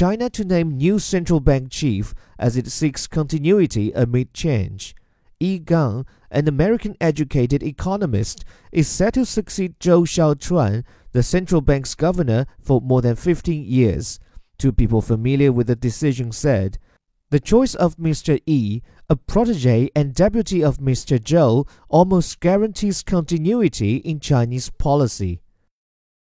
China to name new central bank chief as it seeks continuity amid change. Yi Gang, an American educated economist, is set to succeed Zhou Xiaochuan, the central bank's governor for more than 15 years. Two people familiar with the decision said, The choice of Mr. Yi, a protege and deputy of Mr. Zhou, almost guarantees continuity in Chinese policy.